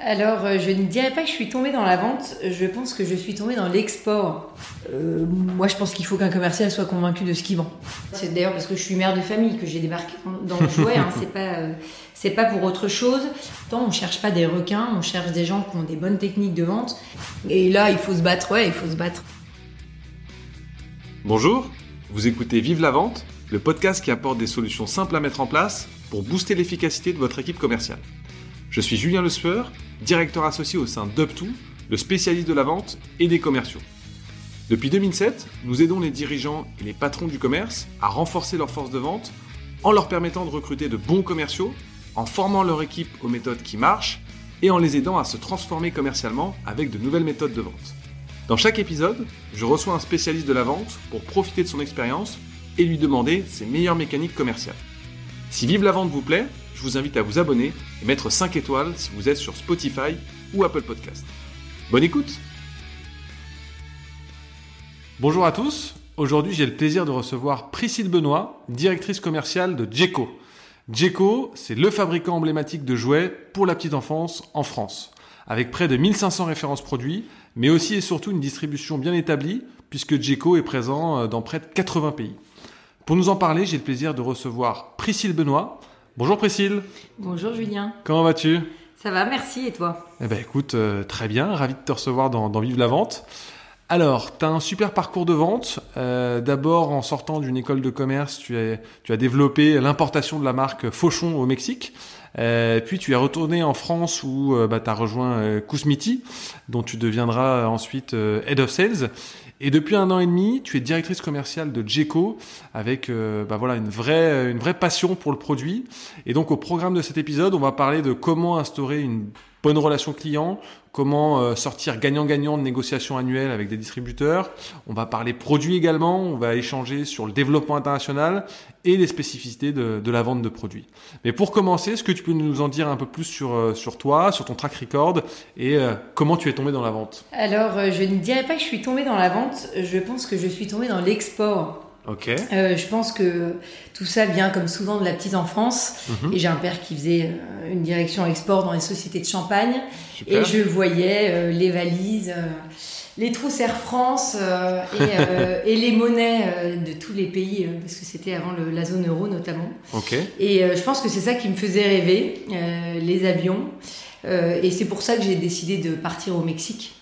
Alors, euh, je ne dirais pas que je suis tombée dans la vente, je pense que je suis tombée dans l'export. Euh, moi, je pense qu'il faut qu'un commercial soit convaincu de ce qu'il vend. C'est d'ailleurs parce que je suis mère de famille que j'ai débarqué dans le jouet, hein, c'est pas, euh, pas pour autre chose. Tant on cherche pas des requins, on cherche des gens qui ont des bonnes techniques de vente. Et là, il faut se battre, ouais, il faut se battre. Bonjour, vous écoutez Vive la vente, le podcast qui apporte des solutions simples à mettre en place pour booster l'efficacité de votre équipe commerciale. Je suis Julien Le Sueur, directeur associé au sein d'UpTo, le spécialiste de la vente et des commerciaux. Depuis 2007, nous aidons les dirigeants et les patrons du commerce à renforcer leur force de vente en leur permettant de recruter de bons commerciaux, en formant leur équipe aux méthodes qui marchent et en les aidant à se transformer commercialement avec de nouvelles méthodes de vente. Dans chaque épisode, je reçois un spécialiste de la vente pour profiter de son expérience et lui demander ses meilleures mécaniques commerciales. Si Vive la vente vous plaît, vous invite à vous abonner et mettre 5 étoiles si vous êtes sur Spotify ou Apple Podcast. Bonne écoute Bonjour à tous, aujourd'hui j'ai le plaisir de recevoir Priscille Benoît, directrice commerciale de Jeco. Jeco, c'est le fabricant emblématique de jouets pour la petite enfance en France, avec près de 1500 références produits, mais aussi et surtout une distribution bien établie, puisque Jeco est présent euh, dans près de 80 pays. Pour nous en parler, j'ai le plaisir de recevoir Priscille Benoît, Bonjour Priscille. Bonjour Julien. Comment vas-tu? Ça va, merci. Et toi? Eh ben écoute, euh, très bien. Ravi de te recevoir dans, Vive la Vente. Alors, tu as un super parcours de vente. Euh, d'abord, en sortant d'une école de commerce, tu, tu as développé l'importation de la marque Fauchon au Mexique. Euh, puis tu es retourné en France où bah, tu as rejoint Kousmiti, dont tu deviendras ensuite Head of Sales. Et depuis un an et demi, tu es directrice commerciale de Jeco avec euh, bah voilà une vraie une vraie passion pour le produit. Et donc au programme de cet épisode, on va parler de comment instaurer une bonne relation client, comment euh, sortir gagnant-gagnant de négociations annuelles avec des distributeurs. On va parler produits également, on va échanger sur le développement international et les spécificités de, la vente de produits. Mais pour commencer, est-ce que tu peux nous en dire un peu plus sur, euh, toi, sur ton track record et euh, comment tu es tombé dans la vente? Alors, je ne dirais pas que je suis tombé dans la vente, je pense que je suis tombé dans l'export. Ok. Euh, je pense que tout ça vient comme souvent de la petite enfance. Mhm. Et j'ai un père qui faisait euh, une direction export dans les sociétés de champagne. Et je voyais euh, les valises, euh, les trousses Air France et, et, les monnaies de tous les pays, parce que c'était avant le, la zone euro notamment. Ok. Et je pense que c'est ça qui me faisait rêver, les avions. et c'est pour ça que j'ai décidé de partir au Mexique.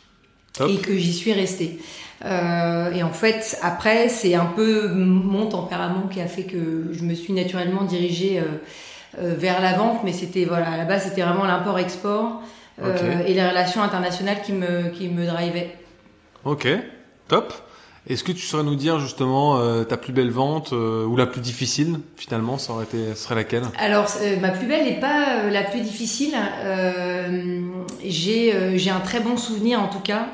Et que j'y suis restée. Euh, et en fait, après, c'est un peu mon tempérament qui a fait que je me suis naturellement dirigée euh, euh, vers la vente, mais c'était voilà, à la base, c'était vraiment l'import-export et les relations internationales qui me qui me drivaient. Ok, top. Est-ce que tu saurais nous dire justement ta plus belle vente ou la plus difficile finalement Ça aurait été, serait laquelle? Alors ma plus belle n'est pas la plus difficile. j'ai j'ai un très bon souvenir en tout cas.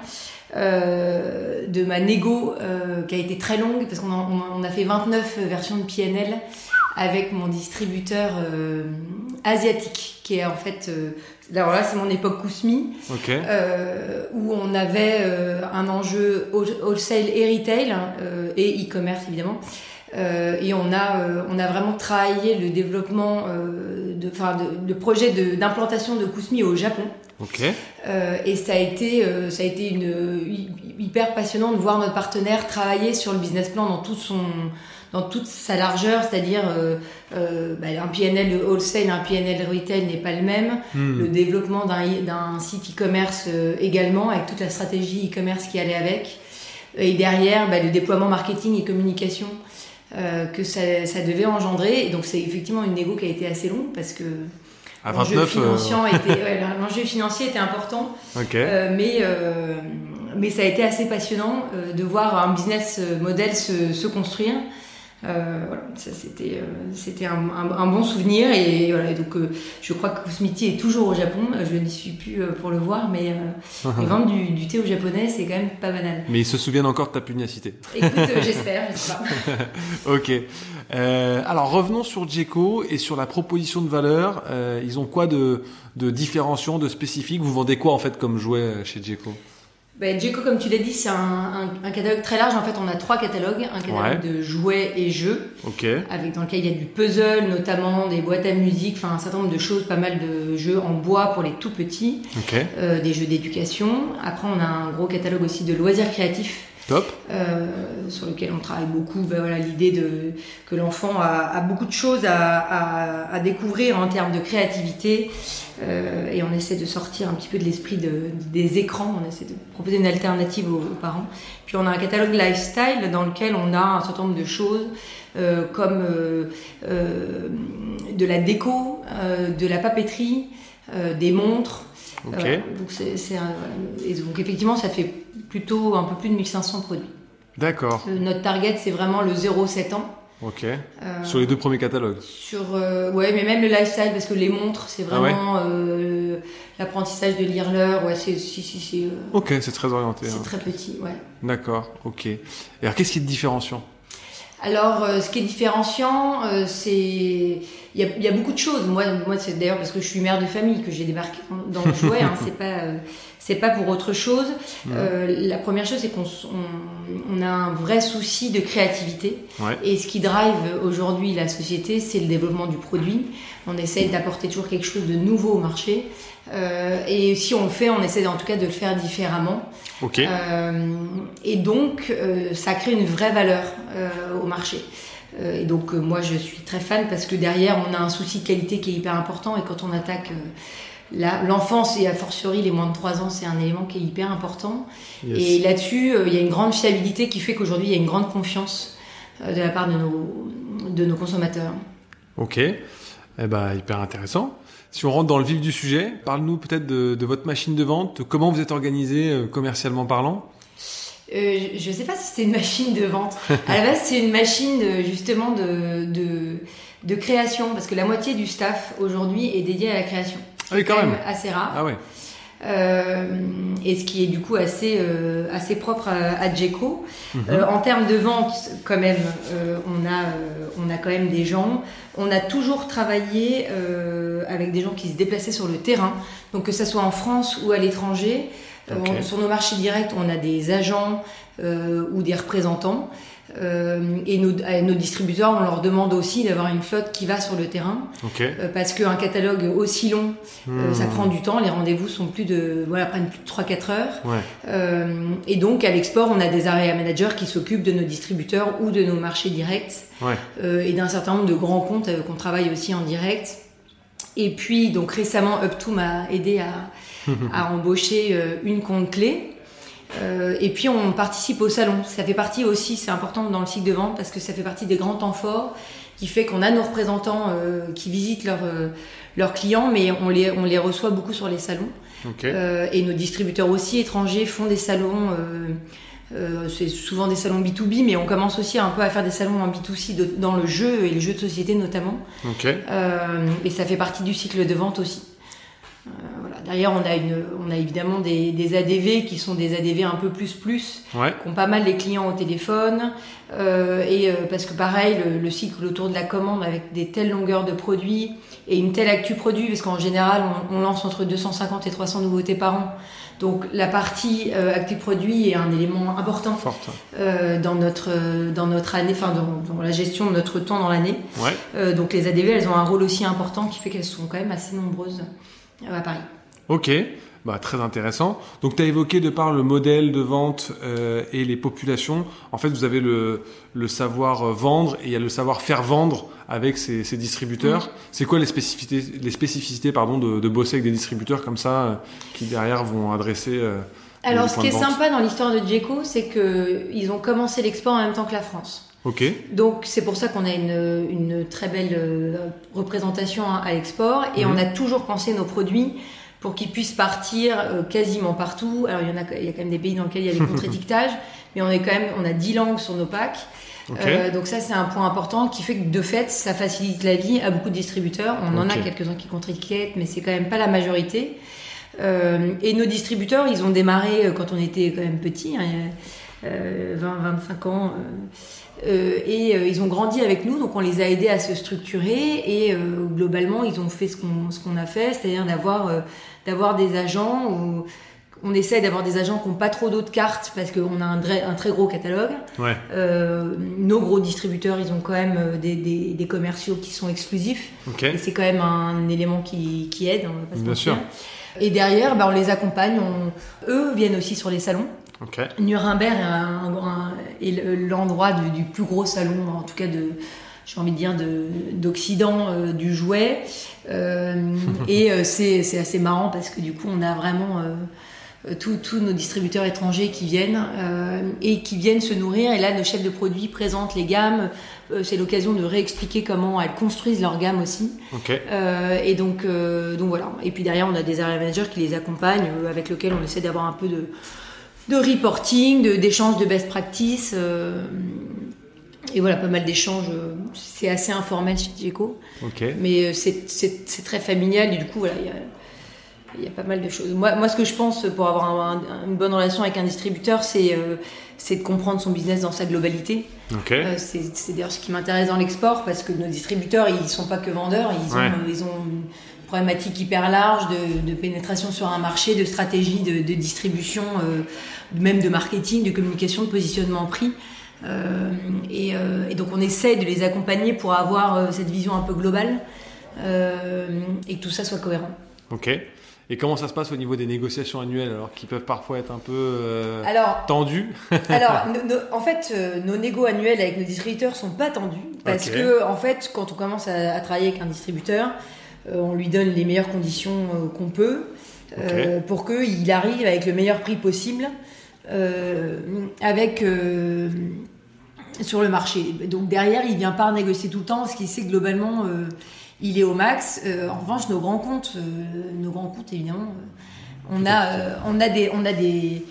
Euh, de ma négo euh, qui a été très longue parce qu'on a, on a fait 29 versions de PNL avec mon distributeur euh, asiatique qui est en fait alors là c'est mon époque Kousmi où on avait un enjeu wholesale et retail hein, et e-commerce évidemment. Et on a on a vraiment travaillé le développement de enfin le projet d'implantation de, de Kousmi au Japon. Euh, et ça a été, euh, ça a été une, hyper passionnant de voir notre partenaire travailler sur le business plan dans tout son, dans toute sa largeur, c'est-à-dire euh, euh bah, un PNL wholesale, un PNL retail n'est pas le même. Hmm. Le développement d'un site e-commerce euh, également, avec toute la stratégie e-commerce qui allait avec. Et derrière, bah, le déploiement marketing et communication que ça, ça, devait engendrer. Et donc c'est effectivement une négo qui a été assez longue parce que L'enjeu financier, était, financier était important, euh, mais, euh, mais ça a été assez passionnant de voir un business model se, se construire. Voilà, ça c'était c'était un, un, bon souvenir et voilà donc je crois que Kusmiti est toujours au Japon. Je n'y suis plus pour le voir, mais vendre du, du, thé au japonais c'est quand même pas banal. Mais ils se souviennent encore de ta pugnacité. Écoute, j'espère, j'espère. ok. Euh, alors revenons sur Jeco et sur la proposition de valeur. Euh, ils ont quoi de, de différenciant, de spécifique? Vous vendez quoi en fait comme jouet euh, chez Jeco Ben, comme tu l'as dit, c'est un, un, catalogue très large. En fait, on a trois catalogues. Un catalogue de jouets et jeux, avec dans lequel il y a du puzzle, notamment des boîtes à musique, enfin un certain nombre de choses, pas mal de jeux en bois pour les tout petits, euh, des jeux d'éducation. Après, on a un gros catalogue aussi de loisirs créatifs Top. Euh, sur lequel on travaille beaucoup. Ben voilà, l'idée de que l'enfant a, beaucoup de choses à, découvrir en termes de créativité, euh, et on essaie de sortir un petit peu de l'esprit de, des écrans. On essaie de proposer une alternative aux, parents. Puis on a un catalogue lifestyle dans lequel on a un certain nombre de choses. Euh, comme euh, euh de la déco, euh, de la papeterie, des montres, Okay. Euh, donc, c'est, et donc effectivement, ça fait plutôt un peu plus de 1500 produits. D'accord. Euh, notre target, c'est vraiment le 0-7 ans. Ok. Euh, sur les deux premiers catalogues. Sur euh, ouais, mais même le lifestyle parce que les montres, c'est ah vraiment l'apprentissage de lire l'heure. Ouais, c'est si si ok, c'est très orienté. C'est hein. très petit, ouais. D'accord, ok. Et alors, qu'est-ce qui est différenciant alors, euh, ce qui est différenciant, euh, c'est il y a, y a, beaucoup de choses. Moi, moi, c'est d'ailleurs parce que je suis mère de famille que j'ai débarqué dans le jouet. hein, c'est pas euh, c'est pas pour autre chose. la première chose, c'est qu'on on, a un vrai souci de créativité. Ouais. Et ce qui drive aujourd'hui la société, c'est le développement du produit. On essaye d'apporter toujours quelque chose de nouveau au marché. Euh, et si on le fait, on essaie en tout cas de le faire différemment. Okay. Euh, et donc, euh, ça crée une vraie valeur euh, au marché. Euh, et donc, euh, moi, je suis très fan parce que derrière, on a un souci de qualité qui est hyper important. Et quand on attaque l'enfance et a fortiori les moins de 3 ans, c'est un élément qui est hyper important. Yes. Et là-dessus, il y a une grande fiabilité qui fait qu'aujourd'hui, il y a une grande confiance de la part de nos, de nos consommateurs. Ok, eh ben, hyper intéressant. Si on rentre dans le vif du sujet, parle-nous peut-être de, de, votre machine de vente, comment vous êtes organisé euh, commercialement parlant euh, je ne sais pas si c'est une machine de vente. À la base, c'est une machine justement de, de, de, création, parce que la moitié du staff aujourd'hui est dédié à la création. Ah oui, quand même. assez rare. Ah ouais. Euh, et ce qui est du coup assez, euh, assez propre à, à Jeco. Mm -hmm. euh, en termes de vente, quand même, euh, on, a, euh, on a quand même des gens. On a toujours travaillé euh, avec des gens qui se déplaçaient sur le terrain, donc que ce soit en France ou à l'étranger. Okay. sur nos marchés directs, on a des agents ou des représentants. Euh, et nos, nos, distributeurs, on leur demande aussi d'avoir une flotte qui va sur le terrain. Okay. Euh, parce qu'un catalogue aussi long, mmh. euh, ça prend du temps. Les rendez-vous sont plus de, voilà, prennent plus de 3-4 heures. Ouais. et donc, à l'export, on a des area managers qui s'occupent de nos distributeurs ou de nos marchés directs. Ouais. et d'un certain nombre de grands comptes qu'on travaille aussi en direct. Et puis, donc récemment, Up2 m'a aidé à, à embaucher une compte clé. Euh, et puis on participe au salon. Ça fait partie aussi, c'est important dans le cycle de vente parce que ça fait partie des grands temps forts qui fait qu'on a nos représentants euh, qui visitent leurs euh, leurs clients, mais on les on les reçoit beaucoup sur les salons. Okay. et nos distributeurs aussi étrangers font des salons. c'est souvent des salons B2B, mais on commence aussi un peu à faire des salons en B2C de, dans le jeu et les jeux de société notamment. Okay. et ça fait partie du cycle de vente aussi. Euh, voilà. Derrière, on a, une, on a évidemment des, des, ADV qui sont des ADV un peu plus plus, ouais. qui ont pas mal les clients au téléphone. Euh, et euh, parce que pareil, le, le, cycle autour de la commande avec des telles longueurs de produits et une telle actu produit, parce qu'en général, on, on, lance entre 250 et 300 nouveautés par an. Donc la partie euh, actu produit est un élément important euh, dans notre dans notre année, enfin dans, dans, la gestion de notre temps dans l'année. Ouais. Euh, donc les ADV, elles ont un rôle aussi important qui fait qu'elles sont quand même assez nombreuses à Paris. Ok, bah, très intéressant. Donc tu as évoqué de par le modèle de vente euh, et les populations, en fait vous avez le, le, savoir vendre et il y a le savoir faire vendre avec ces, ces distributeurs. Mmh. C'est quoi les spécificités, les spécificités pardon, de, de, bosser avec des distributeurs comme ça euh, qui derrière vont adresser... Euh, Alors ce qui est sympa dans l'histoire de Djeco, c'est qu'ils ont commencé l'export en même temps que la France. Okay. Donc c'est pour ça qu'on a une, une, très belle euh, représentation à l'export et mmh. on a toujours pensé nos produits pour qu'ils puissent partir euh, quasiment partout. Alors il y en a, il y a quand même des pays dans lesquels il y a des contre-étiquetages, mais on est quand même, on a 10 langues sur nos packs. Okay. Euh, donc ça c'est un point important qui fait que de fait ça facilite la vie à beaucoup de distributeurs. On okay. en a quelques-uns qui contre-étiquettent, mais c'est quand même pas la majorité. Euh, et nos distributeurs, ils ont démarré euh, quand on était quand même petits, hein, 20-25 ans. Euh, et euh, ils ont grandi avec nous, donc on les a aidés à se structurer et euh, globalement ils ont fait ce qu'on ce qu'on a fait, c'est-à-dire d'avoir d'avoir des agents ou on essaie d'avoir des agents qui n'ont pas trop d'autres cartes parce qu'on a un, un, très gros catalogue. Ouais. Nos gros distributeurs, ils ont quand même des, des, des commerciaux qui sont exclusifs. Et c'est quand même un élément qui, qui aide. On va pas se Bien mentir. sûr. Et derrière, bah, on les accompagne. On... Eux viennent aussi sur les salons. Nuremberg est, un- un- est le- l'endroit du, du plus gros salon, en tout cas de, j'ai envie de dire, de- d'Occident euh, du jouet. Euh, et euh, c'est assez marrant parce que du coup, on a vraiment euh, tous nos distributeurs étrangers qui viennent et qui viennent se nourrir. Et là, nos chefs de produits présentent les gammes. C'est l'occasion de réexpliquer comment elles construisent leur gamme aussi. Et donc, donc voilà. Et puis derrière, on a des area managers qui les accompagnent, avec lesquels on essaie d'avoir un peu de, de reporting, de- d'échanges de, best practice. euh, et voilà, pas mal d'échanges. euh, C'est assez informel chez Diego, mais euh, c'est très familial. Et du coup, voilà, il y a, il y a pas mal de choses. Moi, moi, ce que je pense pour avoir un- un- une bonne relation avec un distributeur, c'est euh, c'est de comprendre son business dans sa globalité. Euh, c'est d'ailleurs ce qui m'intéresse dans l'export parce que nos distributeurs, ils sont pas que vendeurs, ils ont, Ouais. ils ont une problématique hyper large de, de pénétration sur un marché, de stratégie de, de distribution, euh, même de marketing, de communication, de positionnement prix. Euh, et, euh, et donc on essaie de les accompagner pour avoir euh, cette vision un peu globale et que tout ça soit cohérent. Ok. Et comment ça se passe au niveau des négociations annuelles, alors qui peuvent parfois être un peu Alors, tendues Alors, no- no- en fait, nos négos annuels avec nos distributeurs sont pas tendus parce que, en fait, quand on commence à, à travailler avec un distributeur, on lui donne les meilleures conditions qu'on peut pour qu'il arrive avec le meilleur prix possible avec euh, sur le marché. Donc derrière, il vient pas négocier tout le temps parce qu'il sait que globalement, euh, il est au max. Euh, en revanche, nos grands comptes, euh, nos grands comptes évidemment, euh, on a, euh, on a des, on a des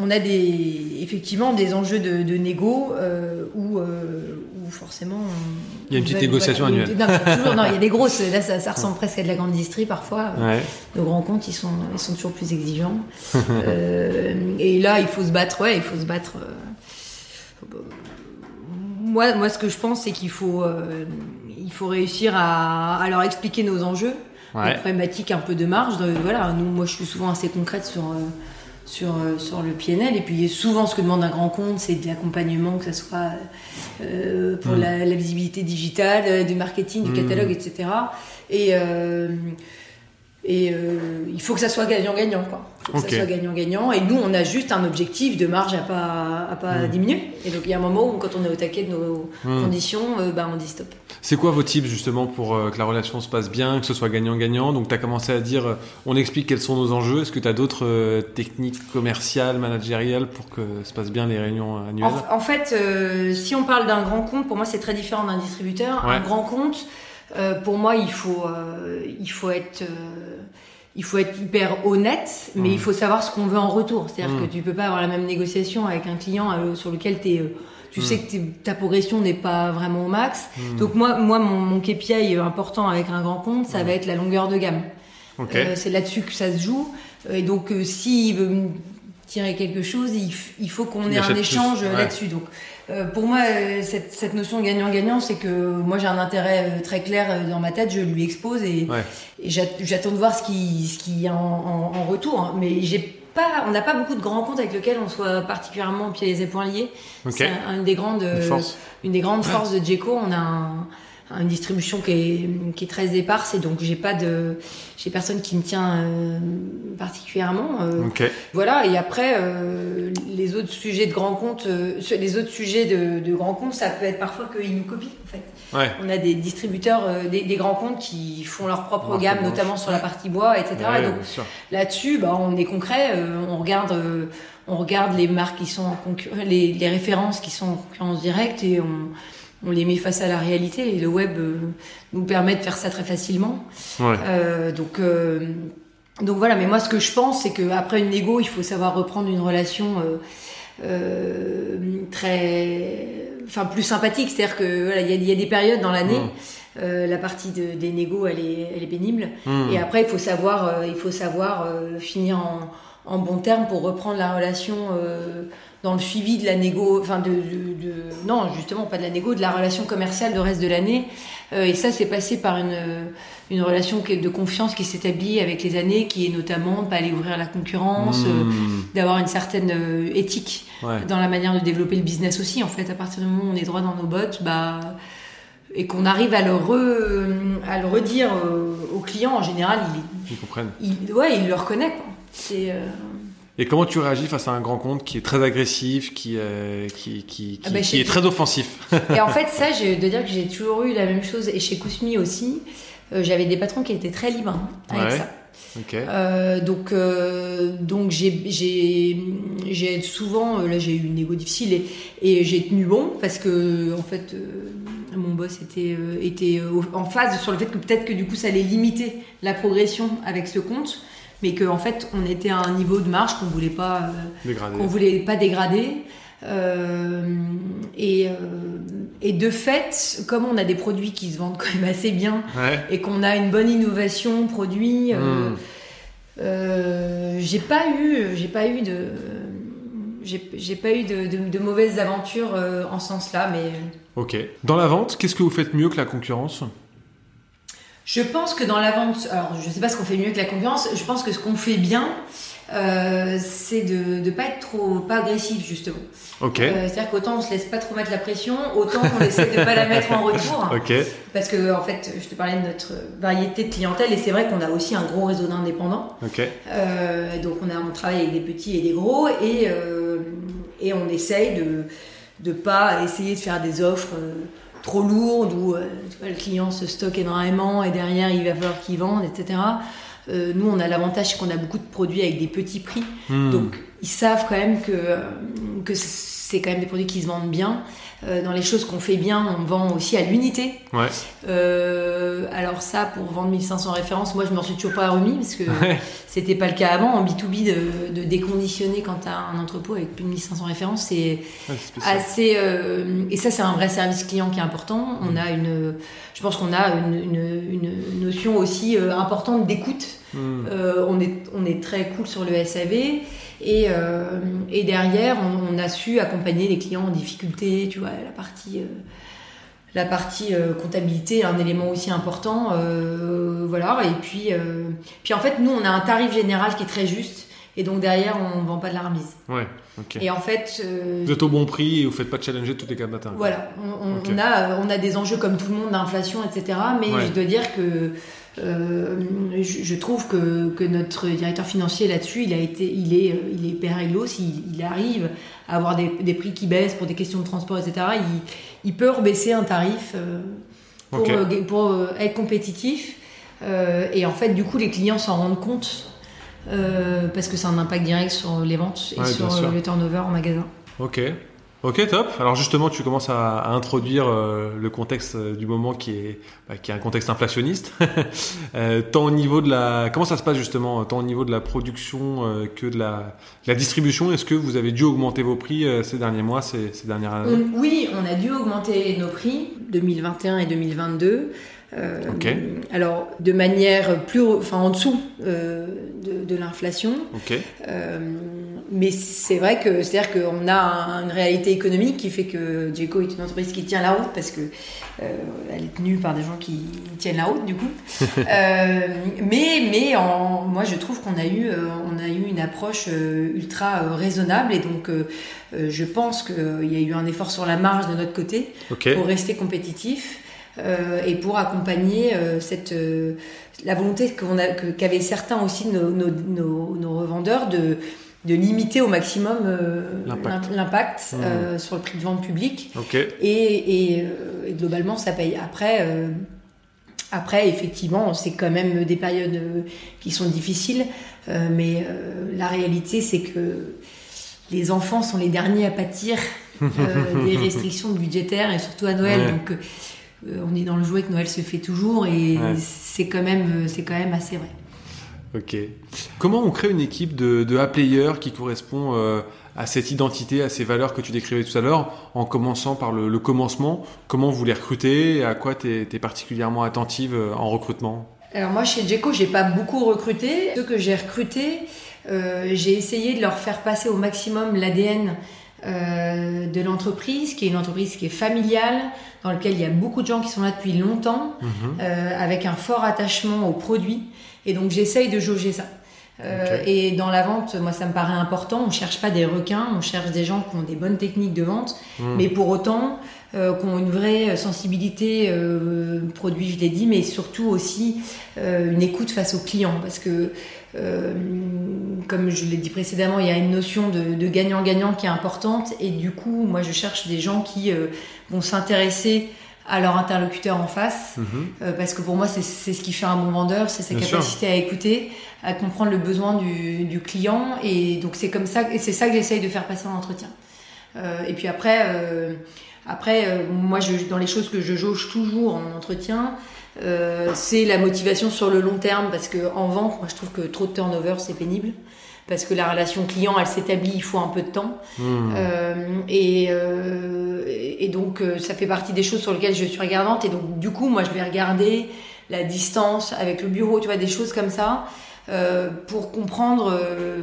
on a des, effectivement des enjeux de, de négo euh, où, euh, où forcément. on- Il y a une petite négociation annuelle. Non, toujours, non, il y a des grosses. Là, ça, ça ressemble presque à de la grande distrie parfois. Ouais. Nos grands comptes, ils sont, ils sont toujours plus exigeants. Euh, et là, il faut se battre. Ouais, il faut se battre. euh, moi, moi, ce que je pense, c'est qu'il faut, euh, il faut réussir à, à leur expliquer nos enjeux, Ouais. nos problématiques un peu de marge. Voilà, nous, moi, je suis souvent assez concrète sur. euh, sur, euh, sur le PNL. Et puis souvent, ce que demande un grand compte, c'est de l'accompagnement, que ce soit euh, pour Mm. la, la visibilité digitale, euh, du marketing, du Mm. catalogue, etc. Et, euh, et euh, il faut que ça soit gagnant-gagnant. quoi. Il faut que ça soit gagnant-gagnant. Et nous, on a juste un objectif de marge à pas, à pas Mm. diminuer. Et donc, il y a un moment où, quand on est au taquet de nos Mm. conditions, euh, bah, on dit stop. C'est quoi vos tips justement pour euh, que la relation se passe bien, que ce soit gagnant-gagnant? Donc tu as commencé à dire, on explique quels sont nos enjeux. Est-ce que tu as d'autres techniques commerciales, managériales pour que se passent bien les réunions annuelles? En, en fait, si on parle d'un grand compte, pour moi, c'est très différent d'un distributeur. Ouais. Un grand compte, euh, pour moi, il faut, euh, il faut être, euh, il faut être hyper honnête, mais Mm. il faut savoir ce qu'on veut en retour. C'est-à-dire Mm. que tu peux pas avoir la même négociation avec un client sur lequel euh, tu Mm. sais que ta progression n'est pas vraiment au max. Donc moi, moi, mon, mon KPI important avec un grand compte, ça va être la longueur de gamme. C'est là-dessus que ça se joue. Et donc, s'il veut tirer quelque chose, il, faut qu'on ait un échange ouais. là-dessus. Donc, euh, pour moi, euh, cette, cette notion gagnant-gagnant, c'est que moi, j'ai un intérêt euh, très clair dans ma tête. Je lui expose et, Ouais. et j'at- j'attends de voir ce qui, ce qui a en, en- en retour. hein. Mais j'ai pas, on n'a pas beaucoup de grands comptes avec lesquels on soit particulièrement pieds et poings liés. C'est un- une des grandes Une des grandes forces de Djeco, on a un- une distribution qui est, qui est très éparse et donc j'ai pas de j'ai personne qui me tient euh, particulièrement euh, Ok. voilà et après euh, les autres sujets de grands comptes euh, les autres sujets de, de grands comptes ça peut être parfois qu'ils nous copient en fait Ouais. on a des distributeurs euh, des, des grands comptes qui font leur propre gamme notamment sur la partie bois etc Ouais, et donc. Là-dessus, bah, on est concret, euh, on regarde, euh, on regarde les marques qui sont en les, les références qui sont en concurrence directe et on, on les met face à la réalité. Et le web euh, nous permet de faire ça très facilement. Ouais. Euh, donc, euh, donc voilà. Mais moi, ce que je pense, c'est qu'après une négo, il faut savoir reprendre une relation euh, euh, très, enfin plus sympathique. C'est-à-dire que voilà, il y, a- il y a des périodes dans l'année. Euh, la partie de- des négos, elle est, elle est pénible. Hmm. Et après, il faut savoir, il faut savoir finir en, en bon terme pour reprendre la relation dans le suivi de la négo, enfin de, de- de- non justement pas de la négo, de la relation commerciale le reste de l'année, et ça, c'est passé par une, une relation de confiance qui s'établit avec les années, qui est notamment de pas aller ouvrir la concurrence, Hmm. d'avoir une certaine éthique Ouais. dans la manière de développer le business aussi. En fait, à partir du moment où on est droit dans nos bottes, bah, et qu'on arrive à le, re- à le redire euh, au client, en général, Ils comprennent. il, ouais, il le reconnaît. Quoi. C'est, euh, Et comment tu réagis face à un grand compte qui est très agressif, qui, euh, qui, qui, qui, Ah bah, qui chez- est très offensif Et en fait, ça, j'ai de dire que j'ai toujours eu la même chose. Et chez Kousmi aussi, euh, j'avais des patrons qui étaient très libres hein, avec Ouais. ça. Euh, donc, donc j'ai, souvent, là j'ai eu une négo difficile et, et j'ai tenu bon parce que en fait, mon boss était, était en phase sur le fait que peut-être que du coup ça allait limiter la progression avec ce compte, mais qu'en en fait on était à un niveau de marge qu'on voulait pas, euh, qu'on voulait pas dégrader. Euh, et, euh, et de fait, comme on a des produits qui se vendent quand même assez bien Ouais. et qu'on a une bonne innovation produit, Hmm. euh, j'ai pas eu, j'ai pas eu de, j'ai j'ai pas eu de, de- de mauvaises aventures en ce sens-là, mais Ok. Dans la vente, qu'est-ce que vous faites mieux que la concurrence? Je pense que dans la vente, alors je sais pas ce qu'on fait mieux que la concurrence, je pense que ce qu'on fait bien, euh, c'est de ne pas être trop, pas agressif justement. Ok. Euh, C'est-à-dire qu'autant on se laisse pas trop mettre la pression, autant on essaie de pas la mettre en retour. Ok. Parce que en fait, je te parlais de notre variété de clientèle et c'est vrai qu'on a aussi un gros réseau d'indépendants. Ok. Euh, donc on, a, on travaille avec des petits et des gros et, et on essaye de ne pas essayer de faire des offres trop lourdes où euh, tu vois, le client se stocke énormément et derrière il va falloir qu'il vende, etc. Euh, nous on a l'avantage qu'on a beaucoup de produits avec des petits prix. Hmm. Donc ils savent quand même que, euh, que c'est quand même des produits qui se vendent bien. Euh, dans les choses qu'on fait bien, on vend aussi à l'unité. Ouais. Euh, alors ça, pour vendre 1500 références, moi je m'en suis toujours pas remis parce que Ouais. c'était pas le cas avant. En B2B, de, de déconditionner quand tu as un entrepôt avec plus de 1500 références, c'est Ouais, assez... euh, et ça, c'est un vrai service client qui est important. On a une... Je pense qu'on a une, une- une notion aussi importante d'écoute. Euh, on, est, on est très cool sur le SAV. Et, euh, et derrière, on, on a su accompagner les clients en difficulté, tu vois, la partie, euh, la partie euh, comptabilité un élément aussi important. voilà, et puis, puis en fait, nous, on a un tarif général qui est très juste, et donc derrière, on ne vend pas de la remise. Ouais. Ok. Et en fait, euh, Vous êtes au bon prix et vous faites pas challenger tous les quatre matins. voilà, on, on- Ok. on a, on a des enjeux comme tout le monde d'inflation, etc. Mais Ouais. je dois dire que euh, je, je trouve que, que notre directeur financier là-dessus, il a été, il est, euh, il est. Il, il arrive à avoir des, des prix qui baissent pour des questions de transport, etc. Il, il peut rebaisser un tarif euh, pour, euh, être compétitif. Et en fait, du coup, les clients s'en rendent compte. parce que c'est un impact direct sur les ventes et Ouais, sur le turnover en magasin. Ok. Ok, top. Alors justement, tu commences à, introduire euh, le contexte euh, du moment qui est, bah, qui est un contexte inflationniste. euh, tant au niveau de la, comment ça se passe justement, tant au niveau de la production que de la, la distribution. Est-ce que vous avez dû augmenter vos prix ces derniers mois, ces, dernières années? Oui, on a dû augmenter nos prix 2021 et 2022. Euh. Alors, de manière plus, enfin, en dessous euh, de, de l'inflation. Euh, mais c'est vrai que, c'est-à-dire qu'on a un- une réalité économique qui fait que Jeco est une entreprise qui tient la route parce que elle est tenue par des gens qui tiennent la route du coup. Mais, mais en, moi, je trouve qu'on a eu, on a eu une approche ultra raisonnable et donc je pense qu'il y a eu un effort sur la marge de notre côté pour rester compétitif euh, et pour accompagner euh, cette euh, la volonté qu'avaient certains aussi de nos, nos, nos- nos revendeurs de de limiter au maximum euh, L'impact. l'im- l'impact Mmh. euh, sur le prix de vente public et, et, euh, et globalement ça paye après après effectivement c'est quand même des périodes qui sont difficiles mais la réalité c'est que les enfants sont les derniers à pâtir des restrictions budgétaires et surtout à Noël. Ouais. Donc, on est dans le jouet que Noël se fait toujours et Ouais. c'est quand même, euh, c'est quand même assez vrai. Ok. Comment on crée une équipe de, de A-player qui correspond euh, à cette identité, à ces valeurs que tu décrivais tout à l'heure, en commençant par le, le commencement? Comment vous les recrutez? Et à quoi tu es, particulièrement attentive euh, en recrutement? Alors moi, chez Jeco, j'ai pas beaucoup recruté. Ceux que j'ai recrutés, euh, j'ai essayé de leur faire passer au maximum l'ADN de l'entreprise, qui est une entreprise qui est familiale, dans laquelle il y a beaucoup de gens qui sont là depuis longtemps, Mhm. avec un fort attachement aux produits. Et donc j'essaye de jauger ça. Euh. Et dans la vente, moi, ça me paraît important. On cherche pas des requins, on cherche des gens qui ont des bonnes techniques de vente, Mhm. mais pour autant, euh, qui ont une vraie sensibilité euh, produit, je l'ai dit, mais surtout aussi euh, une écoute face aux clients, parce que euh, comme je l'ai dit précédemment, il y a une notion de gagnant-gagnant qui est importante, et du coup, moi, je cherche des gens qui euh, vont s'intéresser à leur interlocuteur en face, Mhm. euh, parce que pour moi, c'est ce qui fait un bon vendeur, c'est sa Bien capacité à écouter, à comprendre le besoin du, du client. Et donc, c'est comme ça, et c'est ça que j'essaye de faire passer en entretien. Euh, et puis après, après moi, je, dans les choses que je jauge toujours en entretien, euh, c'est la motivation sur le long terme, parce que en vente, moi, je trouve que trop de turnover, c'est pénible. Parce que la relation client, elle s'établit, il faut un peu de temps. Mhm. Euh, et, euh, et donc, euh, ça fait partie des choses sur lesquelles je suis regardante. Et donc, du coup, moi, je vais regarder la distance avec le bureau, tu vois, des choses comme ça, euh, pour comprendre euh,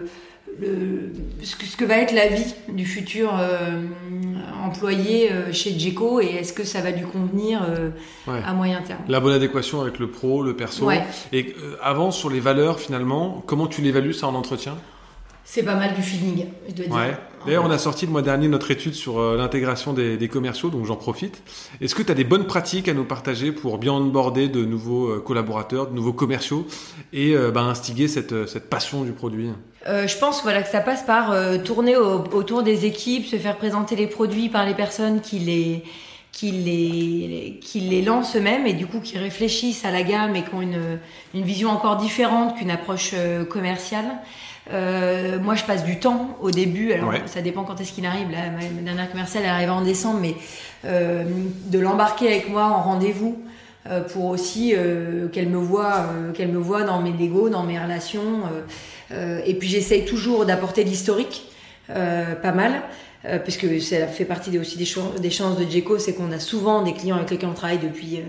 le, ce, que, ce que va être la vie du futur euh, employé euh, chez Djeco et est-ce que ça va lui convenir euh, Ouais. à moyen terme? La bonne adéquation avec le pro, le perso. Ouais. Et euh, avant, sur les valeurs, finalement, comment tu l'évalues ça en entretien? C'est pas mal du feeling, je dois dire. Ouais. D'ailleurs, on a sorti le mois dernier notre étude sur euh, l'intégration des, des commerciaux, donc j'en profite. Est-ce que tu as des bonnes pratiques à nous partager pour bien onboarder de nouveaux euh, collaborateurs, de nouveaux commerciaux et euh, bah, instiguer cette, euh, cette passion du produit? Euh, je pense voilà, que ça passe par euh, tourner au- autour des équipes, se faire présenter les produits par les personnes qui les, qui les, qui les lancent eux-mêmes et du coup qui réfléchissent à la gamme et qui ont une, une vision encore différente qu'une approche commerciale. Euh, moi, je passe du temps au début. Alors, Ouais. ça dépend quand est-ce qu'il arrive. Là, ma, dernière commerciale, elle arrive en décembre, mais euh, de l'embarquer avec moi en rendez-vous euh, pour aussi euh, qu'elle me voit, euh, qu'elle me voit dans mes négos, dans mes relations. euh, euh, et puis j'essaye toujours d'apporter de l'historique, euh, pas mal, euh, puisque ça fait partie des- aussi des, chances de Djeco, c'est qu'on a souvent des clients avec lesquels on travaille depuis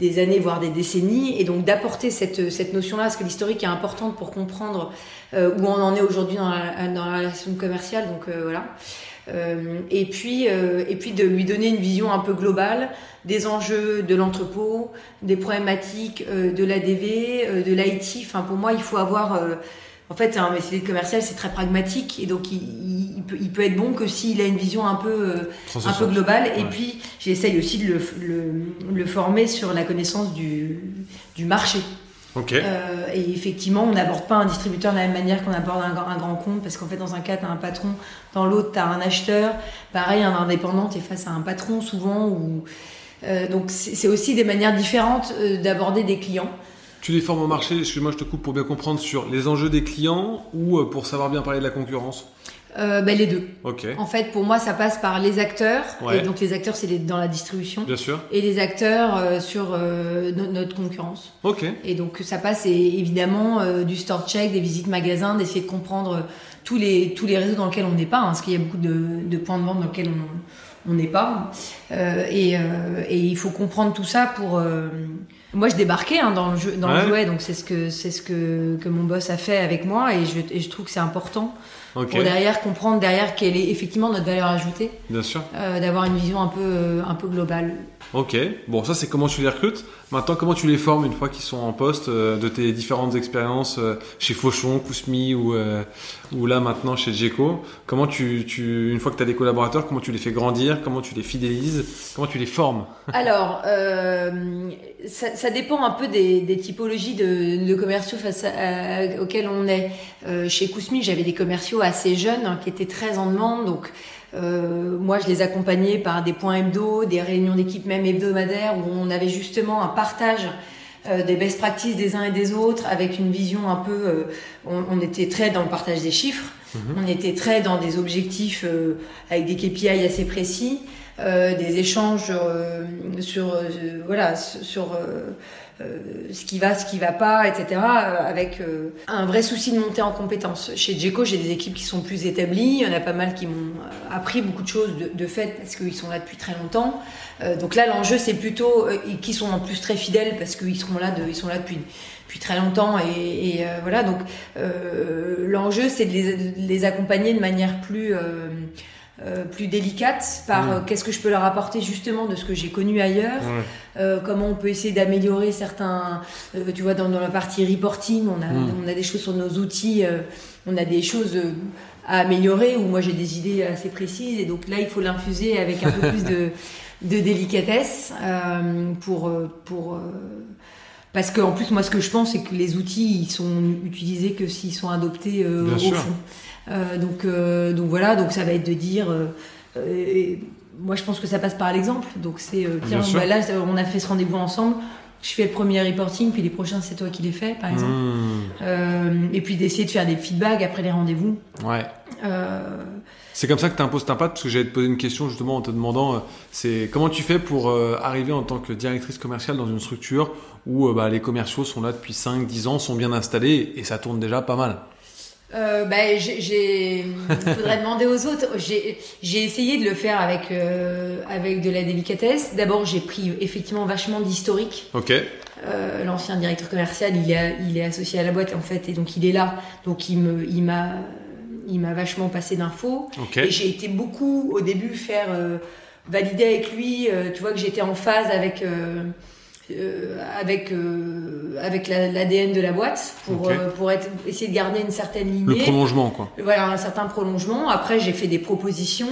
des années, voire des décennies, et donc d'apporter cette, cette notion-là, parce que l'historique est importante pour comprendre euh, où on en est aujourd'hui dans la, dans la relation commerciale, donc euh, voilà. Euh, et puis euh, et puis de lui donner une vision un peu globale des enjeux de l'entrepôt, des problématiques euh, de l'ADV, euh, de l'IT. Enfin pour moi il faut avoir euh, en fait un métier commercial c'est très pragmatique et donc il, il- il peut, il peut être bon que s'il a une vision un peu un peu globale et puis j'essaye aussi de le, le, le former sur la connaissance du, du marché. Euh, et effectivement, on n'aborde pas un distributeur de la même manière qu'on aborde un, grand- un grand compte, parce qu'en fait, dans un cas, tu as un patron, dans l'autre, tu as un acheteur. Pareil, un indépendant, tu es face à un patron souvent. Ou... Euh, donc, c'est aussi des manières différentes euh, d'aborder des clients. Tu les formes au marché, excuse-moi, je te coupe pour bien comprendre sur les enjeux des clients ou pour savoir bien parler de la concurrence? Euh, ben, les deux. En fait, pour moi, ça passe par les acteurs. Ouais. Et donc, les acteurs, c'est dans la distribution. bien sûr. Et les acteurs euh, sur euh, no- notre concurrence. Ok, Et donc ça passe et, évidemment euh, du store check, des visites magasins, d'essayer de comprendre tous les tous les réseaux dans lesquels on n'est pas, hein, parce qu'il y a beaucoup de, de points de vente dans lesquels on n'est pas. Et, et il faut comprendre tout ça pour. Moi, je débarquais hein, dans le jeu, dans Ouais. le jouet, donc c'est ce que c'est ce que que mon boss a fait avec moi, et je et je trouve que c'est important pour derrière comprendre derrière quelle est effectivement notre valeur ajoutée, bien sûr. euh, d'avoir une vision un peu euh, un peu globale. Ok, bon ça c'est comment tu les recrutes. Maintenant comment tu les formes une fois qu'ils sont en poste euh, de tes différentes expériences euh, chez Fauchon, Kousmi ou, euh, ou là maintenant chez Djeco. Comment tu, tu une fois que tu as des collaborateurs, comment tu les fais grandir, comment tu les fidélises, comment tu les formes? Alors, euh, ça, ça dépend un peu des, des typologies de, de commerciaux face à, auxquels on est. Euh, chez Kousmi, j'avais des commerciaux assez jeunes hein, qui étaient très en demande. Donc, euh, moi, je les accompagnais par des points hebdo, des réunions d'équipe même hebdomadaires où on avait justement un partage euh, des best practices des uns et des autres avec une vision un peu. euh, on, on était très dans le partage des chiffres. On était très dans des objectifs euh, avec des KPI assez précis, des échanges euh, sur euh, voilà sur euh, euh, ce qui va, ce qui va pas, etc. euh, avec euh, un vrai souci de monter en compétences. Chez Djeco, j'ai des équipes qui sont plus établies. Il y en a pas mal qui m'ont euh, appris beaucoup de choses de, fait parce qu'ils sont là depuis très longtemps. Euh, donc là, l'enjeu c'est plutôt euh, qui sont en plus très fidèles parce qu'ils seront là, de, ils sont là depuis depuis très longtemps et, et, euh, voilà donc euh, l'enjeu c'est de de les accompagner de manière plus euh, plus délicates par Mm. euh, qu'est-ce que je peux leur apporter justement de ce que j'ai connu ailleurs, Ouais. euh, comment on peut essayer d'améliorer certains, euh, tu vois, dans, dans la partie reporting, on a, Mm. on a des choses sur nos outils, euh, on a des choses à améliorer où moi j'ai des idées assez précises et donc là il faut l'infuser avec un peu plus de, de délicatesse euh, pour, pour euh, parce que en plus moi ce que je pense c'est que les outils ils sont utilisés que s'ils sont adoptés euh, au sûr. fond. Euh, donc euh, donc voilà donc ça va être de dire euh, et moi je pense que ça passe par l'exemple donc c'est tiens bah là on a fait ce rendez-vous ensemble je fais le premier reporting puis les prochains c'est toi qui les fais par exemple Hmm. Euh, et puis d'essayer de faire des feedbacks après les rendez-vous Ouais. Euh, C'est comme ça que tu imposes ta patte, parce que j'allais te poser une question justement en te demandant, euh, c'est comment tu fais pour arriver en tant que directrice commerciale dans une structure où bah, les commerciaux sont là depuis 5-10 ans, sont bien installés et ça tourne déjà pas mal? Euh, bah, j'ai, faudrait demander aux autres. J'ai, j'ai essayé de le faire avec euh, avec de la délicatesse. D'abord, j'ai pris effectivement vachement d'historique. Ok. Euh, l'ancien directeur commercial, il est il est associé à la boîte en fait, et donc il est là. Donc il me il m'a il m'a vachement passé d'infos. Ok. Et j'ai été beaucoup au début faire euh, valider avec lui. euh, tu vois que j'étais en phase avec euh, avec euh, avec la- l'ADN de la boîte pour euh, pour être essayer de garder une certaine Le lignée. prolongement, quoi. Voilà un certain prolongement. Après j'ai fait des propositions.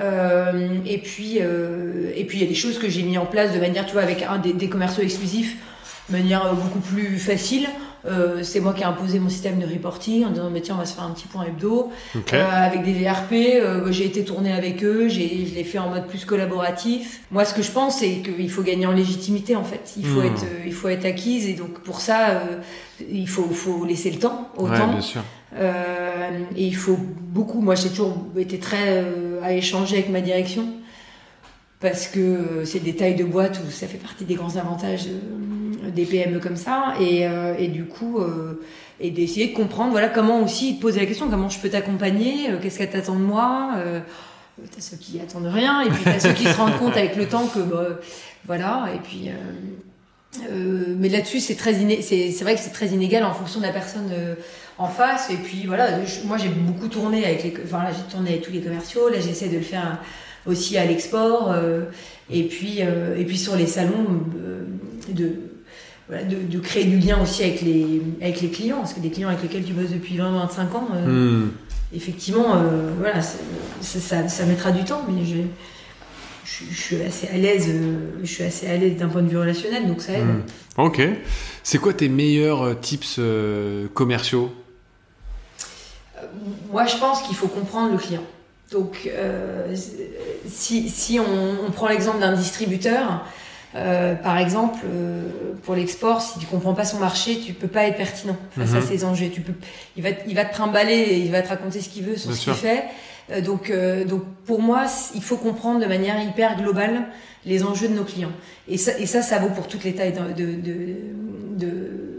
Euh, et puis euh, et puis il y a des choses que j'ai mis en place de manière tu vois avec un des, des commerciaux exclusifs de manière beaucoup plus facile. Euh, c'est moi qui ai imposé mon système de reporting en disant mais tiens on va se faire un petit point hebdo. Ok. Euh, avec des VRP, euh, j'ai été tournée avec eux, j'ai, je l'ai fait en mode plus collaboratif. Moi, ce que je pense, c'est qu'il faut gagner en légitimité, en fait. Il faut Hmm. être, euh, il faut être acquise, et donc pour ça, euh, il faut, faut laisser le temps au ouais, temps. bien sûr. Euh, et il faut beaucoup. Moi, j'ai toujours été très euh, à échanger avec ma direction parce que c'est des tailles de boîte où ça fait partie des grands avantages euh, des PME comme ça. Et, euh, du coup, euh, et d'essayer de comprendre, voilà, comment aussi te poser la question, comment je peux t'accompagner, euh, qu'est-ce qu'elle t'attend de moi. T'as ceux qui attendent rien, et puis t'as ceux qui se rendent compte avec le temps que, bah, voilà, et puis. mais là-dessus, c'est très c'est vrai que c'est très inégal en fonction de la personne en face. Et puis voilà, moi j'ai beaucoup tourné avec les, enfin là j'ai tourné avec tous les commerciaux. Là j'essaie de le faire aussi à l'export. et puis et puis sur les salons de voilà, de, de créer du lien aussi avec les avec les clients, parce que des clients avec lesquels tu bosses depuis 20-25 ans, euh, Hmm. effectivement, euh, voilà, ça, ça mettra du temps, mais je, je, je suis assez à l'aise, euh, je suis assez à l'aise d'un point de vue relationnel, donc ça aide. Hmm. Ok. C'est quoi tes meilleurs tips commerciaux? Moi, je pense qu'il faut comprendre le client. Donc, si, si on, on prend l'exemple d'un distributeur, euh, par exemple, euh, pour l'export, si tu comprends pas son marché, tu peux pas être pertinent face à Mhm. ses enjeux. Tu peux, il va, te- il va te trimballer et il va te raconter ce qu'il veut sur Bien ce qu'il fait. Euh, donc, euh, donc, pour moi, il faut comprendre de manière hyper globale les enjeux de nos clients. Et ça, et ça, ça vaut pour toutes les tailles de, de, de, de-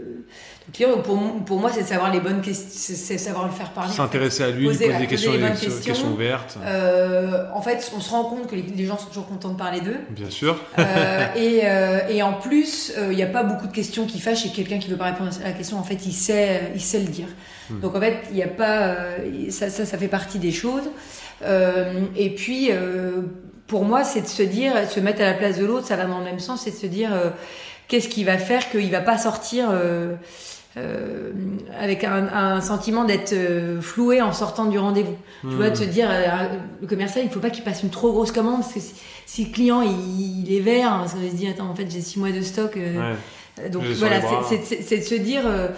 clients. Pour, pour moi, c'est de savoir les bonnes questions, c'est savoir le faire parler. en fait. S'intéresser à lui, Poser- poser ouais, des questions, poser les bonnes des questions. questions ouvertes. Euh, en fait, on se rend compte que les, les gens sont toujours contents de parler d'eux. Bien sûr. Euh, et, euh, et en plus, euh, il n'y a pas beaucoup de questions qui fâchent et quelqu'un qui veut pas répondre à la question, en fait, il sait, il sait le dire. Hmm. Donc en fait, il n'y a pas, euh, ça, ça, ça fait partie des choses. Euh, et puis, euh, pour moi, c'est de se dire, de se mettre à la place de l'autre, ça va dans le même sens, c'est de se dire, euh, qu'est-ce qui va faire qu'il va pas sortir. euh, euh, avec un, un sentiment d'être euh, floué en sortant du rendez-vous. Tu vois, de se dire, euh, le commercial, il faut pas qu'il passe une trop grosse commande, parce que si, si le client, il, il est vert, parce qu'il se dit, attends, en fait, j'ai six mois de stock. euh, Ouais. donc J'ai sur voilà, c'est- de se dire, euh,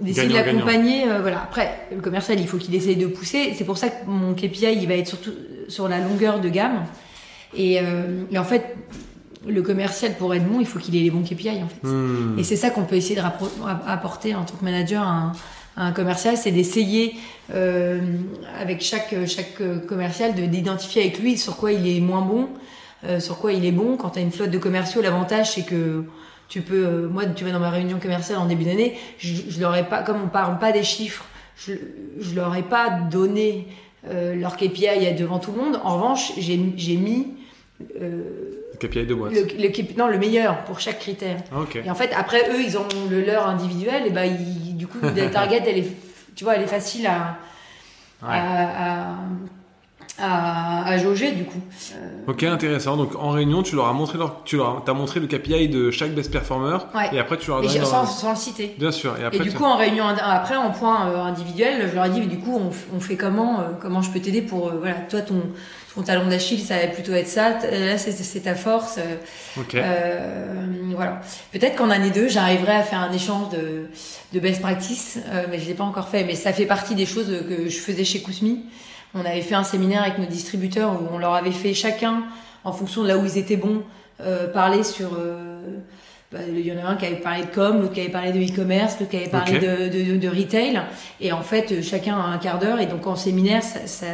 d'essayer de l'accompagner. euh, voilà. Après, le commercial, il faut qu'il essaye de pousser. C'est pour ça que mon KPI, il va être surtout sur la longueur de gamme. Et, euh, et en fait, le commercial, pour être bon, il faut qu'il ait les bons KPI, en fait. Hmm. Et c'est ça qu'on peut essayer de apporter en tant que manager à un, à un commercial, c'est d'essayer euh, avec chaque, chaque commercial de- d'identifier avec lui sur quoi il est moins bon, euh, sur quoi il est bon. Quand tu as une flotte de commerciaux, l'avantage c'est que tu peux, euh, moi tu vas dans ma réunion commerciale en début d'année, je, je leur ai pas, comme on parle pas des chiffres, je, je leur ai pas donné euh, leur KPI devant tout le monde. En revanche, j'ai j'ai mis KPI de boîte. le, le non, le meilleur pour chaque critère. Ah. Et en fait, après, eux, ils ont le leur individuel, et bah, ils- du coup, la target, elle est, tu vois, elle est facile à, Ouais. à, à- à, à jauger du coup. Euh, ok, intéressant. Donc en réunion, tu leur as montré leur, tu leur as, as montré le KPI de chaque best performer, ouais. et après tu leur as donné sans, sans, le citer. Bien sûr. Et, après, et du coup, en réunion après, en point euh, individuel, je leur ai dit, mais du coup, on, on fait comment, euh, comment je peux t'aider pour, voilà, toi ton ton talon d'Achille, ça va plutôt être ça. Là, c'est ta force. Okay. Euh, voilà. Peut-être qu'en année 2, j'arriverai à faire un échange de, de best practice, euh, mais je l'ai pas encore fait. Mais ça fait partie des choses que je faisais chez Kousmi. On avait fait un séminaire avec nos distributeurs où on leur avait fait chacun, en fonction de là où ils étaient bons, euh, parler sur. Euh, bah, il y en a un qui avait parlé de com, l'autre qui avait parlé de e-commerce, l'autre qui avait parlé okay. de, de, de, retail. Et en fait, chacun a un quart d'heure. Et donc en séminaire, ça, ça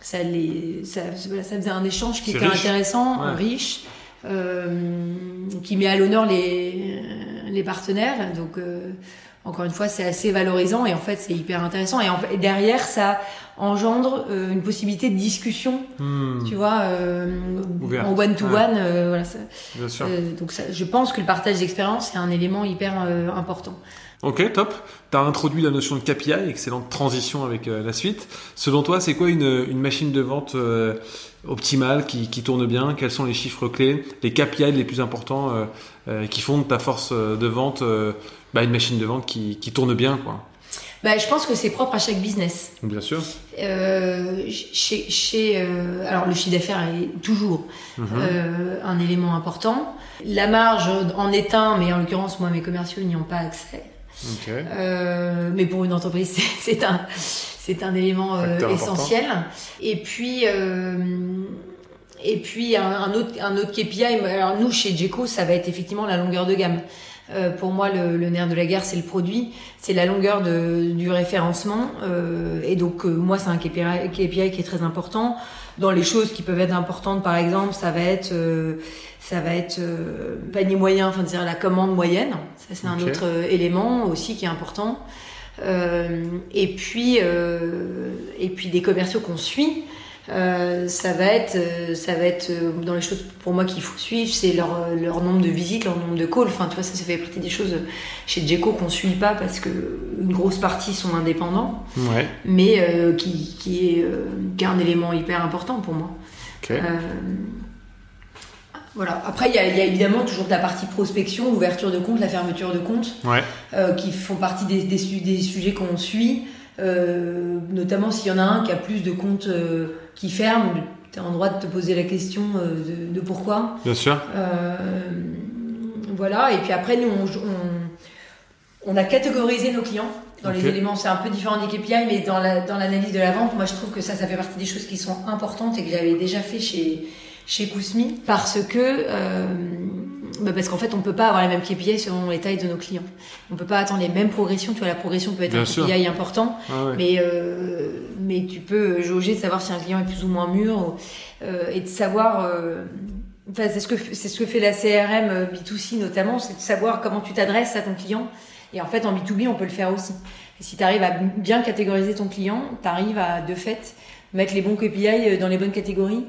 ça, les, ça, ça, faisait un échange qui était riche. intéressant, Ouais. riche, euh, qui met à l'honneur les, les partenaires. Donc, euh, encore une fois, c'est assez valorisant et en fait, c'est hyper intéressant. Et, en, et derrière, ça engendre euh, une possibilité de discussion, Hmm, tu vois, euh, en one-to-one. euh, voilà, ça- bien sûr. euh, donc, ça, je pense que le partage d'expérience est un élément hyper important. Ok, top. Tu as introduit la notion de KPI, excellente transition avec la suite. Selon toi, c'est quoi une, une machine de vente optimale qui, qui tourne bien? Quels sont les chiffres clés, les KPI les plus importants qui font de ta force de vente bah, une machine de vente qui, qui tourne bien quoi? Bah, je pense que c'est propre à chaque business. Bien sûr. Euh, chez, chez euh, alors le chiffre d'affaires est toujours Mhm. euh, un élément important. La marge en est un, mais en l'occurrence, moi, mes commerciaux n'y ont pas accès. Ok. Euh, mais pour une entreprise, c'est- un, c'est un élément euh, essentiel. Et puis, euh, et puis un, un autre, un autre KPI. Alors nous, chez Jeco, ça va être effectivement la longueur de gamme. Euh, pour moi, le, le nerf de la guerre, c'est le produit, c'est la longueur de, du référencement. Euh, et donc, euh, moi, c'est un KPI, KPI qui est très important. Dans les choses qui peuvent être importantes, par exemple, ça va être, euh, ça va être euh, panier moyen, enfin, dire la commande moyenne. Ça, c'est un autre élément aussi qui est important. Euh, et puis, euh, et puis des commerciaux qu'on suit. Euh, ça va être, euh, ça va être euh, dans les choses pour moi qu'il faut suivre, c'est leur, leur nombre de visites, leur nombre de calls. Enfin, tu vois, ça, ça fait partie des choses chez Jeco qu'on suit pas parce que une grosse partie sont indépendants, Ouais. mais qui, qui, est, qui est un élément hyper important pour moi. Ok. Euh, voilà. Après, il y, a, il y a évidemment toujours la partie prospection, l'ouverture de compte, la fermeture de compte Ouais. qui font partie des, des, su- des sujets qu'on suit, notamment s'il y en a un qui a plus de comptes qui ferment, tu as en droit de te poser la question euh, de, de pourquoi. Bien sûr. Euh, voilà, et puis après, nous, on, on, on a catégorisé nos clients dans les éléments. C'est un peu différent des KPI, mais dans la- dans l'analyse de la vente, moi, je trouve que ça, ça fait partie des choses qui sont importantes et que j'avais déjà fait chez, chez Kousmi, parce que, euh, bah parce qu'en fait, on peut pas avoir les mêmes KPI selon les tailles de nos clients. On peut pas attendre les mêmes progressions. Tu vois, la progression peut être Bien un sûr. KPI important, Ah ouais. mais, euh, mais tu peux jauger, de savoir si un client est plus ou moins mûr, ou, euh, et de savoir. euh, Enfin, c'est ce que c'est ce que fait la CRM euh, B2C notamment, c'est de savoir comment tu t'adresses à ton client. Et en fait, en B2B, on peut le faire aussi. Et si tu arrives à bien catégoriser ton client, tu arrives à de fait mettre les bons KPI dans les bonnes catégories.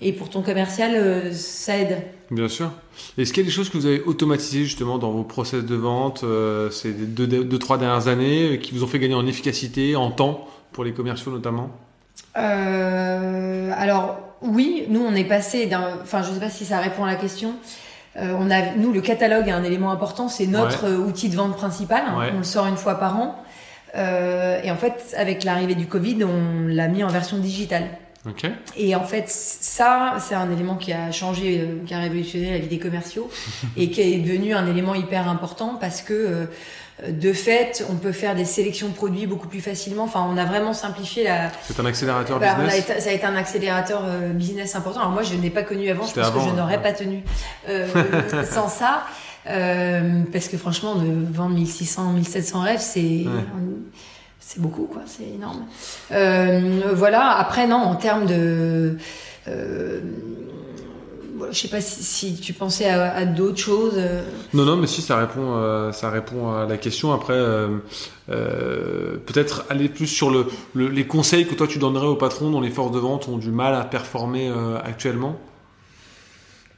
Et pour ton commercial, ça aide. Bien sûr. Est-ce qu'il y a des choses que vous avez automatisées justement dans vos process de vente euh, ces deux, deux, trois dernières années euh, qui vous ont fait gagner en efficacité, en temps pour les commerciaux notamment? Euh, alors oui, nous on est passé d'un, enfin je sais pas si ça répond à la question. Euh, on a, nous le catalogue est un élément important, c'est notre outil de vente principal. Ouais. On le sort une fois par an. Et en fait, avec l'arrivée du Covid, on l'a mis en version digitale. Ok. Et en fait, ça, c'est un élément qui a changé, euh, qui a révolutionné la vie des commerciaux et qui est devenu un élément hyper important parce que euh, de fait, on peut faire des sélections de produits beaucoup plus facilement. Enfin, on a vraiment simplifié la, C'est un accélérateur bah, a business. été- ça a été un accélérateur euh, business important. Alors moi, je n'ai pas connu avant, je pense avant, que je n'aurais ouais. pas tenu euh, sans ça. Euh, parce que franchement, de vendre 1600, 1700 rêves, c'est c'est beaucoup, quoi. C'est énorme. Euh, voilà. Après, non, en termes de... Euh, je sais pas si, tu pensais à, d'autres choses. euh. Non, non, mais si ça répond, euh, ça répond à la question. Après, peut-être aller plus sur le, le- les conseils que toi tu donnerais aux patrons dont les forces de vente ont du mal à performer actuellement.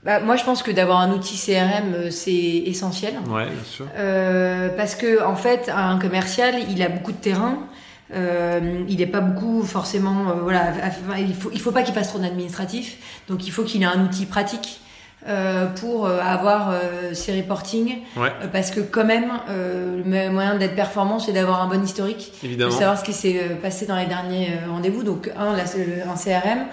Bah, moi, je pense que d'avoir un outil CRM, euh, c'est essentiel. Ouais, bien sûr. Euh, parce que en fait, un commercial, il a beaucoup de terrain, Euh, il n'est pas beaucoup forcément, euh, voilà, il faut, il faut pas qu'il fasse trop d'administratif. Donc il faut qu'il ait un outil pratique euh, pour avoir ses reportings. Ouais. Parce que quand même, le moyen d'être performant, c'est d'avoir un bon historique, de Évidemment. savoir ce qui s'est passé dans les derniers rendez-vous. Donc un, là, un CRM,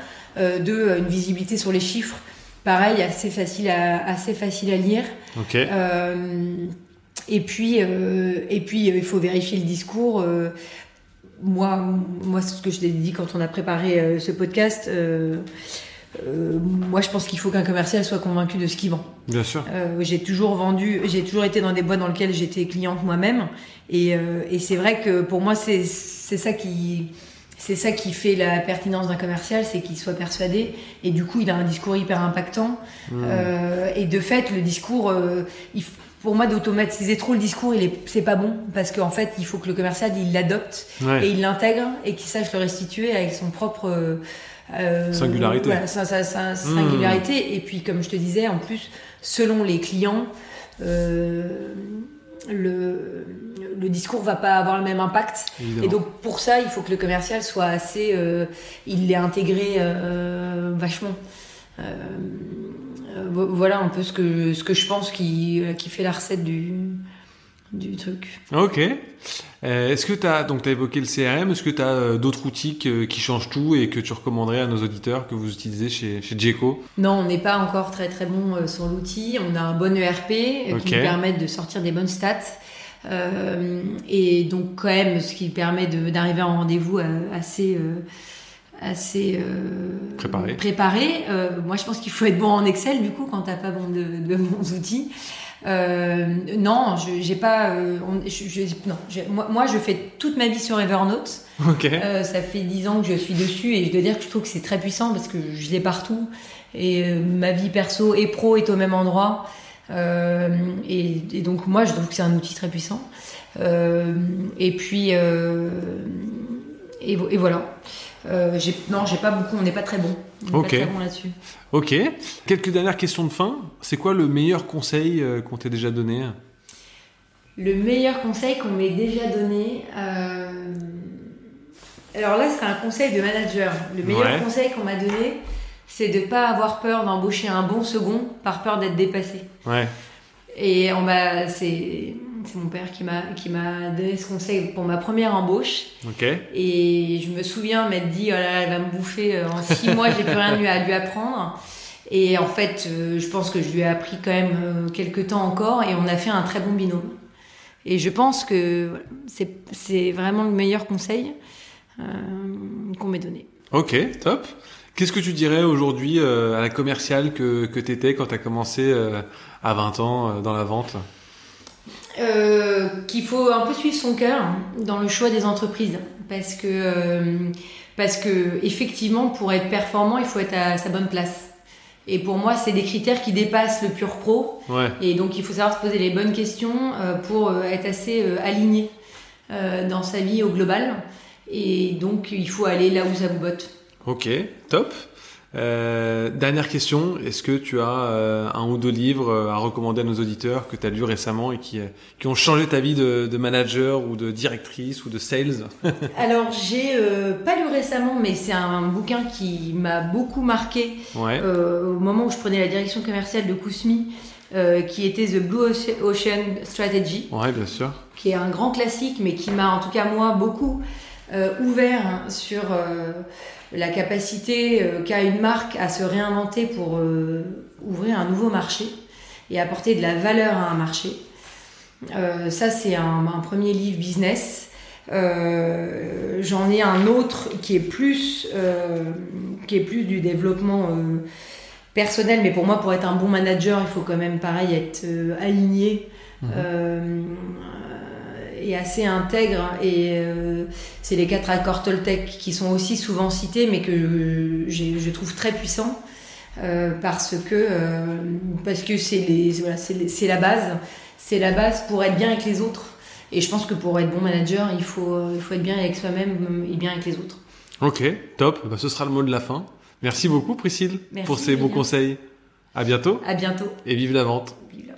deux, une visibilité sur les chiffres. Pareil, assez facile à, assez facile à lire. Ok. Euh, et puis, euh, et puis euh, il faut vérifier le discours. moi, moi, c'est ce que je t'ai dit quand on a préparé euh, ce podcast. euh, euh, moi, je pense qu'il faut qu'un commercial soit convaincu de ce qu'il vend. Bien sûr. J'ai toujours vendu, j'ai toujours été dans des boîtes dans lesquelles j'étais cliente moi-même, et, et c'est vrai que pour moi, c'est c'est ça qui c'est ça qui fait la pertinence d'un commercial, c'est qu'il soit persuadé, et du coup, il a un discours hyper impactant. Hmm. Euh, et de fait, le discours, euh, il pour moi, d'automatiser trop le discours, il est, c'est pas bon parce qu'en fait, il faut que le commercial il l'adopte Ouais. et il l'intègre et qu'il sache le restituer avec son propre euh, euh, Singularité. voilà, sa, sa- sa Mmh. singularité. Et puis, comme je te disais, en plus, selon les clients, euh, le, le discours va pas avoir le même impact. Évidemment. Et donc pour ça, il faut que le commercial soit assez, euh, il l'ait intégré euh, vachement. Euh, vo- voilà un peu ce que ce que je pense qui qui fait la recette du du truc. Ok. Euh, est-ce que tu as donc tu as évoqué le CRM, est-ce que tu as d'autres outils que- qui changent tout et que tu recommanderais à nos auditeurs que vous utilisez chez chez Non, on n'est pas encore très très bon euh, sur l'outil. On a un bon ERP euh, qui nous permet de sortir des bonnes stats. Euh, et donc quand même, ce qui permet d'arriver en rendez-vous euh, assez euh, assez euh, Préparé. préparé. Euh, moi, je pense qu'il faut être bon en Excel du coup quand t'as pas bon de, de bons outils. Euh, non, je j'ai pas. euh, on- je, je- non, moi, moi, je fais toute ma vie sur Evernote. Euh, ça fait 10 ans que je suis dessus et je dois dire que je trouve que c'est très puissant parce que je l'ai partout et ma vie perso et pro est au même endroit. Euh, et, et donc moi je trouve que c'est un outil très puissant. Euh, et puis euh, et, vo- et voilà. Euh, non, j'ai pas beaucoup. On n'est pas très bon. On n'est Ok. pas très bon là-dessus. Ok. Quelques dernières questions de fin. C'est quoi le meilleur conseil euh, qu'on t'ait déjà donné? Le meilleur conseil qu'on m'ait déjà donné. euh, Alors là, c'est un conseil de manager. Le meilleur Ouais. conseil qu'on m'a donné, c'est de pas avoir peur d'embaucher un bon second par peur d'être dépassé. Ouais. Et on m'a, c'est, c'est mon père qui m'a, qui m'a donné ce conseil pour ma première embauche. Et je me souviens m'être dit, oh là là, elle va me bouffer. euh, En six mois, j'ai plus rien eu à lui apprendre. Et en fait, euh, je pense que je lui ai appris quand même euh, quelques temps encore et on a fait un très bon binôme. Et je pense que c'est, vraiment le meilleur conseil euh, qu'on m'ait donné. Ok. Top. Qu'est-ce que tu dirais aujourd'hui euh, à la commerciale que que t'étais quand t'as commencé euh, à 20 ans dans la vente? Euh, qu'il faut un peu suivre son cœur dans le choix des entreprises. Parce que euh, parce que effectivement pour être performant il faut être à sa bonne place. Et pour moi c'est des critères qui dépassent le pur pro. Ouais. et donc il faut savoir se poser les bonnes questions euh, pour euh, être assez aligné dans sa vie au global. Et donc il faut aller là où ça vous botte. Ok, top. Euh, dernière question, est-ce que tu as euh, un ou deux livres euh, à recommander à nos auditeurs que tu as lus récemment et qui, euh, qui ont changé ta vie de, de manager ou de directrice ou de sales? Alors j'ai euh, pas lu récemment mais c'est un bouquin qui m'a beaucoup marqué Ouais, euh, au moment où je prenais la direction commerciale de Kousmi, euh, qui était The Blue Oce- Ocean Strategy, ouais, bien sûr. qui est un grand classique, mais qui m'a en tout cas moi beaucoup euh, ouvert hein, sur euh, la capacité euh, qu'a une marque à se réinventer pour euh, ouvrir un nouveau marché et apporter de la valeur à un marché. Euh, ça, c'est un, un premier livre business. Euh, J'en ai un autre qui est plus, euh, qui est plus du développement euh, personnel, mais pour moi, pour être un bon manager, il faut quand même, pareil, être aligné Mhm. Et assez intègre. Et euh, c'est les quatre accords Toltec qui sont aussi souvent cités, mais que je trouve très puissants. euh, parce que euh, parce que c'est voilà, c'est la base c'est la base pour être bien avec les autres et je pense que pour être bon manager il faut il faut être bien avec soi-même et bien avec les autres Ok, top. Bah, ce sera le mot de la fin. Merci beaucoup Priscille Merci, pour ces Julien. conseils. À bientôt à bientôt et vive la vente. Vive